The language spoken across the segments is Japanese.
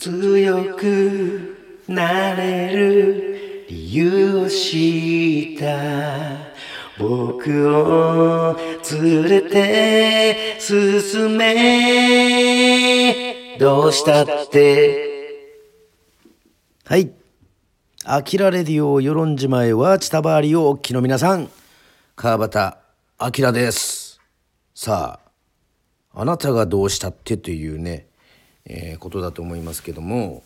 強くなれる理由を知った。僕を連れて進め。どうしたって？はい。アキラレディオ与論島へはチタバーリをお聞きの皆さん、川端明です。さあ、あなたがどうしたってというね、えーことだと思いますけども、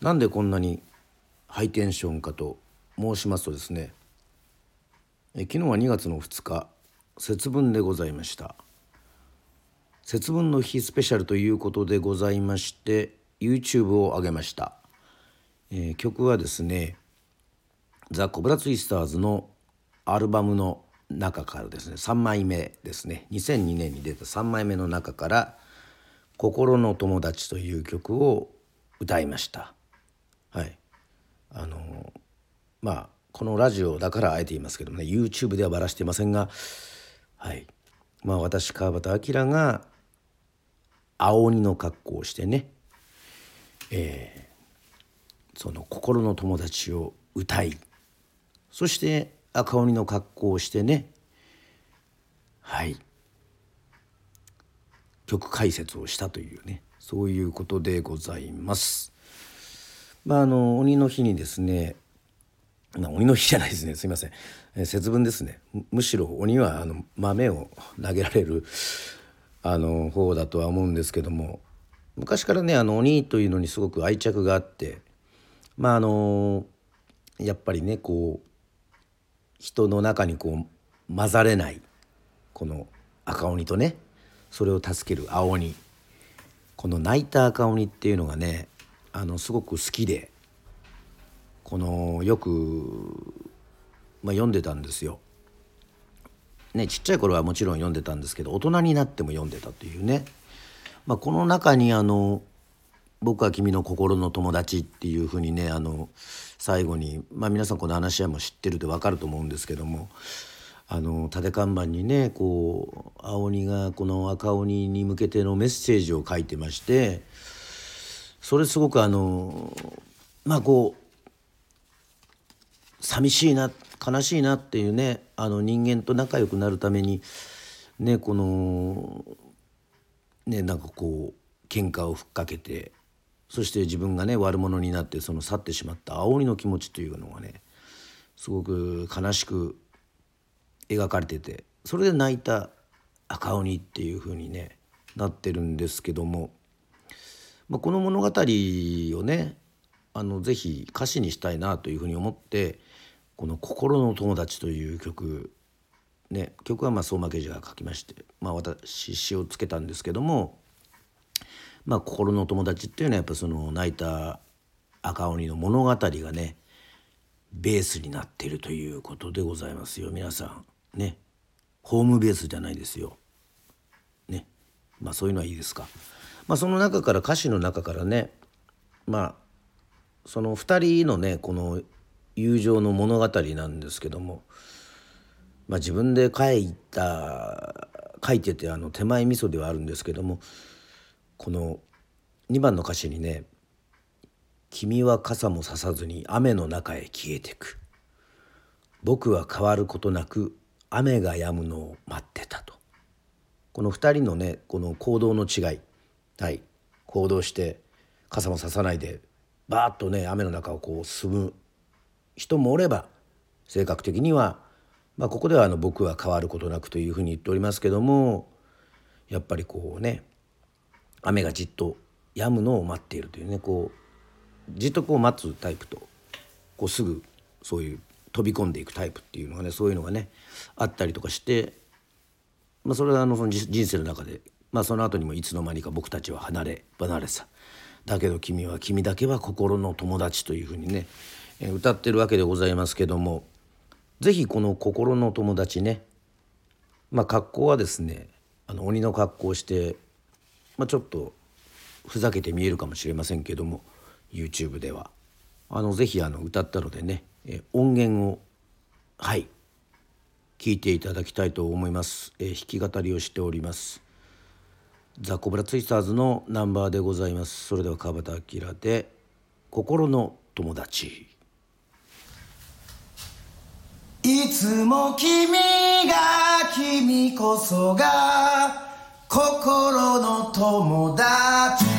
なんでこんなにハイテンションかと申しますとですね、え昨日は2月の2日、節分でございました。節分の日スペシャルということでございまして YouTube を上げました、えー曲はですねザ・コブラツイスターズのアルバムの中からですね3枚目ですね2002年に出た3枚目の中から「心の友達」という曲を歌いました。はい。あのまあこのラジオだからあえて言いますけどもね YouTube ではばらしていませんがはい。まあ私川端明が青鬼の格好をしてね、えーその心の友達を歌いそして赤鬼の格好をしてねはい。曲解説をしたというねそういうことでございます。まああの鬼の日にですねまあ、鬼の日じゃないですね。すいません、えー節分ですね。むむしろ鬼はあの豆を投げられるあの方だとは思うんですけども昔からねあの鬼というのにすごく愛着があってまああのやっぱりねこう人の中にこう混ざれないこの赤鬼とねそれを助ける青鬼この泣いた赤鬼っていうのがねあのすごく好きでこのよく、まあ、読んでたんですよ。ね、ちっちゃい頃はもちろん読んでたんですけど大人になっても読んでたというね、まあ、この中にあの「僕は君の心の友達」っていうふうにねあの最後に、まあ、皆さんこの話はもう知ってるで分かると思うんですけどもあの立て看板にねこう青鬼がこの赤鬼に向けてのメッセージを書いてましてそれすごくあのまあこう寂しいな悲しいなっていうねあの人間と仲良くなるためにねこのねなんかこう喧嘩をふっかけてそして自分がね悪者になってその去ってしまった青鬼の気持ちというのがねすごく悲しく描かれててそれで泣いた赤鬼っていう風にねなってるんですけども、まあ、この物語をねあのぜひ歌詞にしたいなというふうに思ってこの「心の友達」という曲ね曲はまあ相馬刑事が書きまして、まあ、私詩をつけたんですけども「まあ、心の友達」っていうのはやっぱその泣いた赤鬼の物語がねベースになっているということでございますよ皆さん。ねホームベースじゃないですよ。ねまあそういうのはいいですか。まあその中から歌詞の中からねまあその2人のねこの友情の物語なんですけども、まあ、自分で書いた書いててあの手前味噌ではあるんですけどもこの2番の歌詞にね「君は傘もささずに雨の中へ消えてく」「僕は変わることなく雨が止むのを待ってた」と。この2人のねこの行動の違い。はい。行動して傘もささないでバーッとね雨の中をこう進む人もおれば性格的には、まあ、ここではあの僕は変わることなくというふうに言っておりますけどもやっぱりこうね雨がじっと止むのを待っているというねこうじっとこう待つタイプとこうすぐそういう飛び込んでいくタイプっていうのがねそういうのがねあったりとかして、まあ、それはあのその人生の中で、まあ、その後にもいつの間にか僕たちは離れ離れさ。だけど君は君だけは心の友達というふうにね、え歌ってるわけでございますけども是非この心の友達ねまあ格好はですねあの鬼の格好をして、まあ、ちょっとふざけて見えるかもしれませんけども YouTube では。あのぜひあの歌ったのでね、え音源をはい聞いていただきたいと思います、えー弾き語りをしております。ザ・コブラツイスターズのナンバーでございます。それでは川端明で「心の友達」いつも君が君こそが心の友達。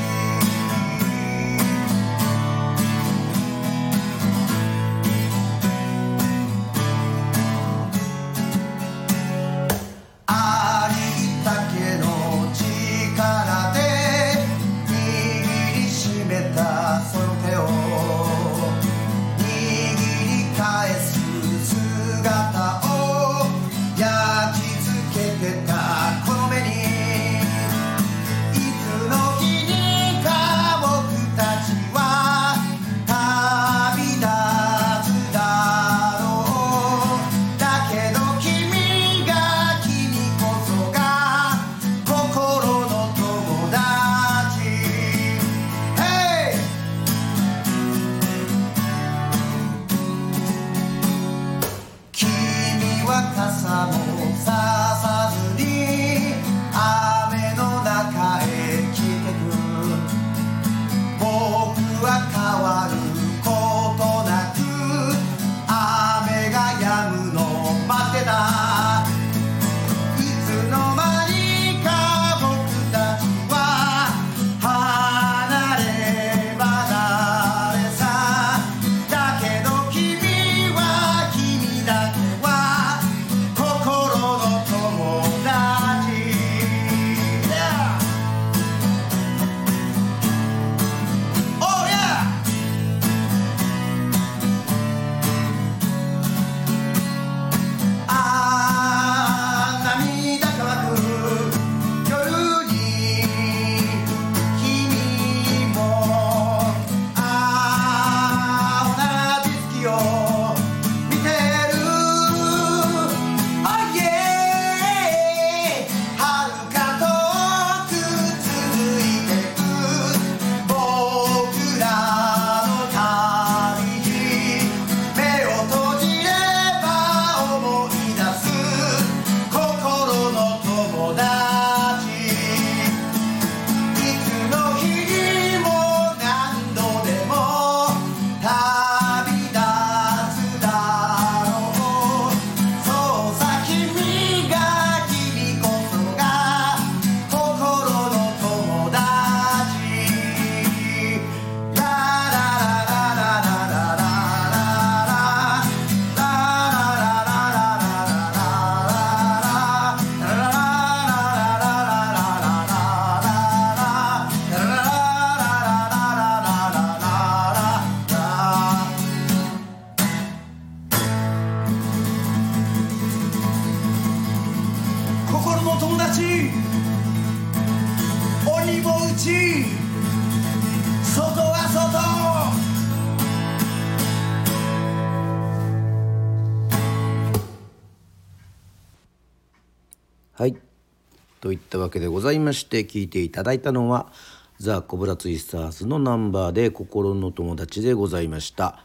わけでございまして聞いていただいたのはザ・コブラツイスターズのナンバーで心の友達でございました。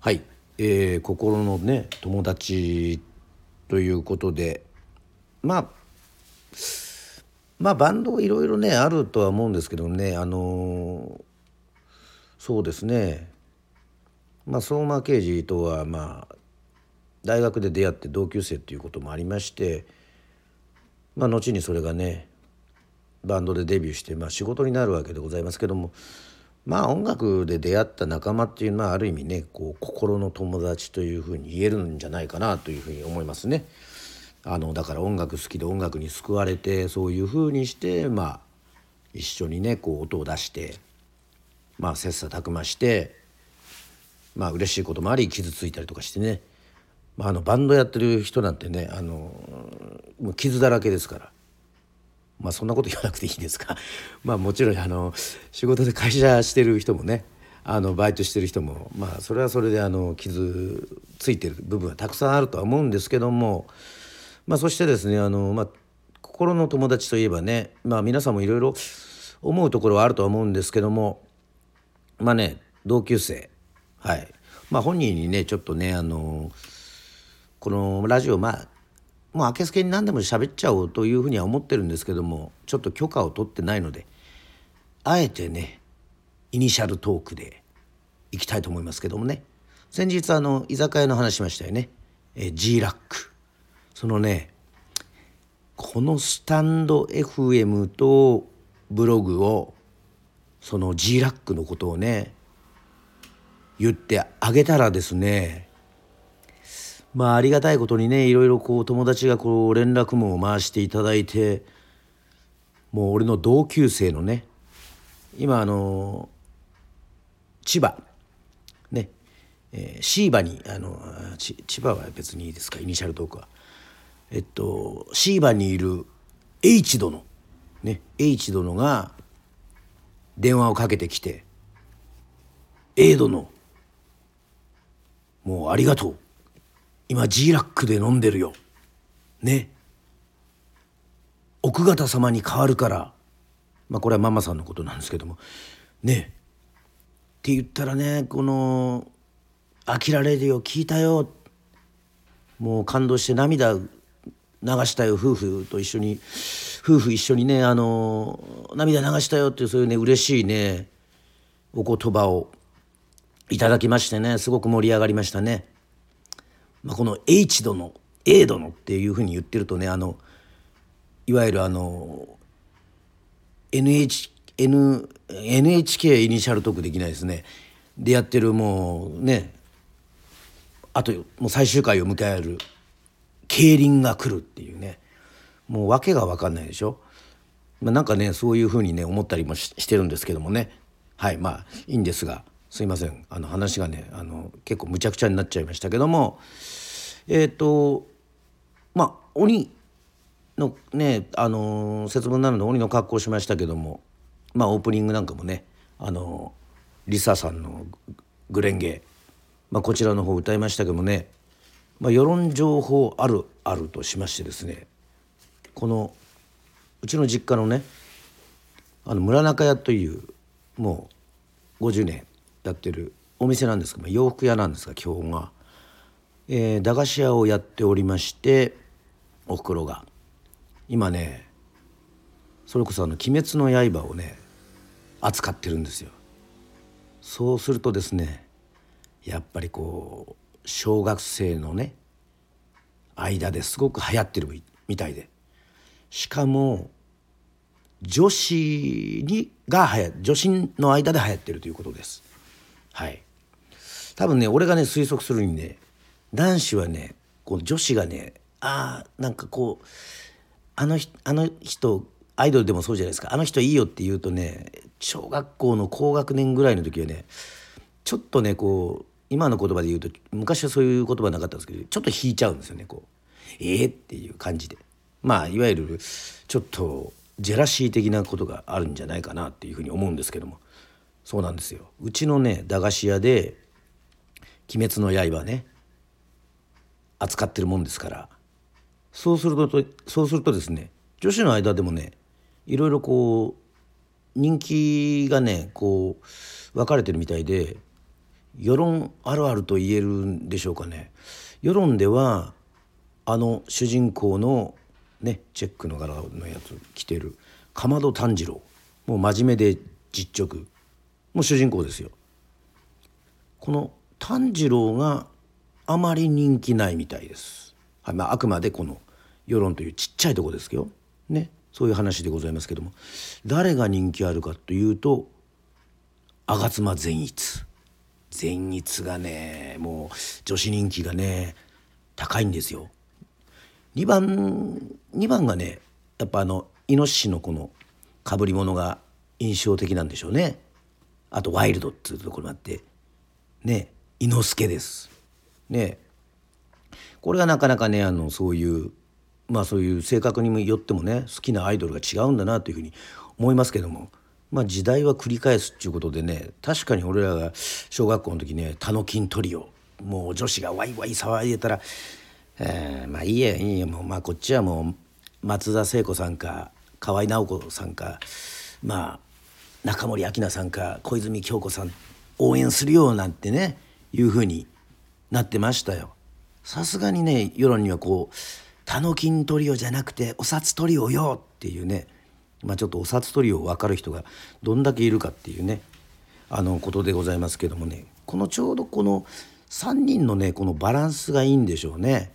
はい、えー、心のね友達ということでまあまあバンドいろいろねあるとは思うんですけどねあのーそうですね。まあ相馬刑事とはまあ大学で出会って同級生っていうこともありましてまあ後にそれがねバンドでデビューして、まあ、仕事になるわけでございますけどもまあ音楽で出会った仲間っていうのはある意味ねこう心の友達というふうに言えるんじゃないかなというふうに思いますね。あのだから音楽好きで音楽に救われてそういうふうにしてまあ一緒にねこう音を出してまあ切磋琢磨してまあ嬉しいこともあり傷ついたりとかしてね、まあ、あのバンドやってる人なんてねあのもう傷だらけですから。まあそんなこと言わなくていいですかまあもちろんあの仕事で会社してる人もねあのバイトしてる人もまあそれはそれであの傷ついてる部分はたくさんあるとは思うんですけどもまあそしてですねあの、まあ、心の友達といえばねまあ皆さんもいろいろ思うところはあるとは思うんですけどもまあね同級生。はい。まあ本人にねちょっとねあのこのラジオまあもう明けすけに何でも喋っちゃおうというふうには思ってるんですけどもちょっと許可を取ってないのであえてねイニシャルトークでいきたいと思いますけどもね。先日あの居酒屋の話しましたよね、え G ラック。そのねこのスタンド FM とブログをその G ラックのことをね言ってあげたらですねまあありがたいことにねいろいろこう友達がこう連絡網を回していただいてもう俺の同級生のね今あの千葉ね、えー、シーバにあの千葉は別にいいですかイニシャルトークは。えっとシーバにいる H 殿ね H 殿が電話をかけてきて「A 殿もうありがとう。今 G ラックで飲んでるよ。ね。奥方様に代わるから。まあこれはママさんのことなんですけども。ね。って言ったらねこの「あきらレディオ聞いたよ」もう感動して涙流したよ夫婦と一緒に。夫婦一緒にねあの涙流したよっていうそういうね嬉しいねお言葉をいただきましてねすごく盛り上がりましたね。まあ、この H 殿 A 殿っていうふうに言ってるとねあのいわゆるあの NH N NHK イニシャルトークできないですね。でやってるもうねあともう最終回を迎える競輪が来るっていうね。もう訳が分かんないでしょ、まあ、なんかねそういうふうにね思ったりもしてるんですけどもね。はいまあいいんですが。すいません。あの話がねあの結構むちゃくちゃになっちゃいましたけどもえっ、ー、とまあ鬼のねあの節分なので鬼の格好しましたけどもまあオープニングなんかもねあのリサさんの「グレンゲ」まあ、こちらの方歌いましたけどもね、まあ、世論情報あるあるとしましてですねこのうちの実家のねあの村中屋というもう50年やってるお店なんですけど洋服屋なんですが基本は、えー、駄菓子屋をやっておりましておふくろが今ねそれこそあの「鬼滅の刃」をね扱ってるんですよ。そうするとですねやっぱりこう小学生のね間ですごく流行ってるみたいでしかも女子にがはや女子の間で流行ってるということです。はい。多分ね俺がね推測するにね男子はねこう女子がねああなんかこうあのあの人アイドルでもそうじゃないですか。あの人いいよって言うとね小学校の高学年ぐらいの時はねちょっとねこう今の言葉で言うと昔はそういう言葉なかったんですけどちょっと引いちゃうんですよねこう。ええー、っていう感じで。まあいわゆるちょっとジェラシー的なことがあるんじゃないかなっていうふうに思うんですけども。そうなんですよ。うちのね駄菓子屋で「鬼滅の刃ね」扱ってるもんですから。そうするとそうするとですね女子の間でもねいろいろこう人気がねこう分かれてるみたいで世論あるあると言えるんでしょうかね。世論ではあの主人公のねチェックの柄のやつ着てるかまど炭治郎。もう真面目で実直。もう主人公ですよ。この炭治郎があまり人気ないみたいです、はいまあ、あくまでこの世論というちっちゃいとこですけどね。そういう話でございますけども。誰が人気あるかというと吾妻善逸。善逸がねもう女子人気がね高いんですよ。2番2番がねやっぱあのイノシシのこのかぶり物が印象的なんでしょうね。あとワイルドっていうところもあってね伊之助です。ねこれがなかなかねあのそういうまあそういう性格によってもね好きなアイドルが違うんだなというふうに思いますけども。まあ、時代は繰り返すっていうことでね確かに俺らが小学校の時ね「タノキントリオ」もう女子がワイワイ騒いでたら「えー、まあいいやいいやもう、まあ、こっちはもう松田聖子さんか河合直子さんかまあ中森明菜さんか小泉今日子さん応援するよなんてねいうふうになってましたよ。さすがにね世論にはこうタノキントリオじゃなくてお札トリオよっていうねまあちょっとお札トリオ分かる人がどんだけいるかっていうねあのことでございますけどもねこのちょうどこの3人のねこのバランスがいいんでしょうね。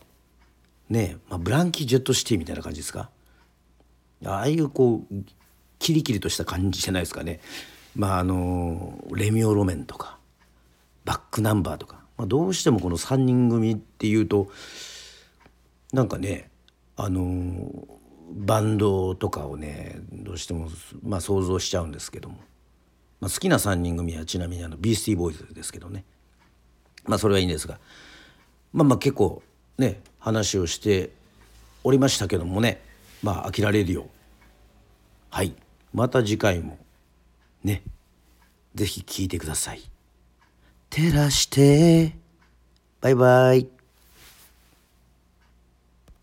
ねまあ、ブランキー・ジェット・シティみたいな感じですかああいうこうキリキリとした感じじゃないですかね。まああのレミオロメンとかバックナンバーとか、まあ、どうしてもこの3人組っていうとなんかねあのバンドとかをねどうしても、まあ、想像しちゃうんですけども、まあ、好きな3人組はちなみにあのビースティーボーイズですけどね。まあそれはいいんですが。まあまあ結構ね話をしておりましたけどもね。まあ飽きられるよう。はい。また次回も。ね。是非聴いてください。照らして。バイバイ。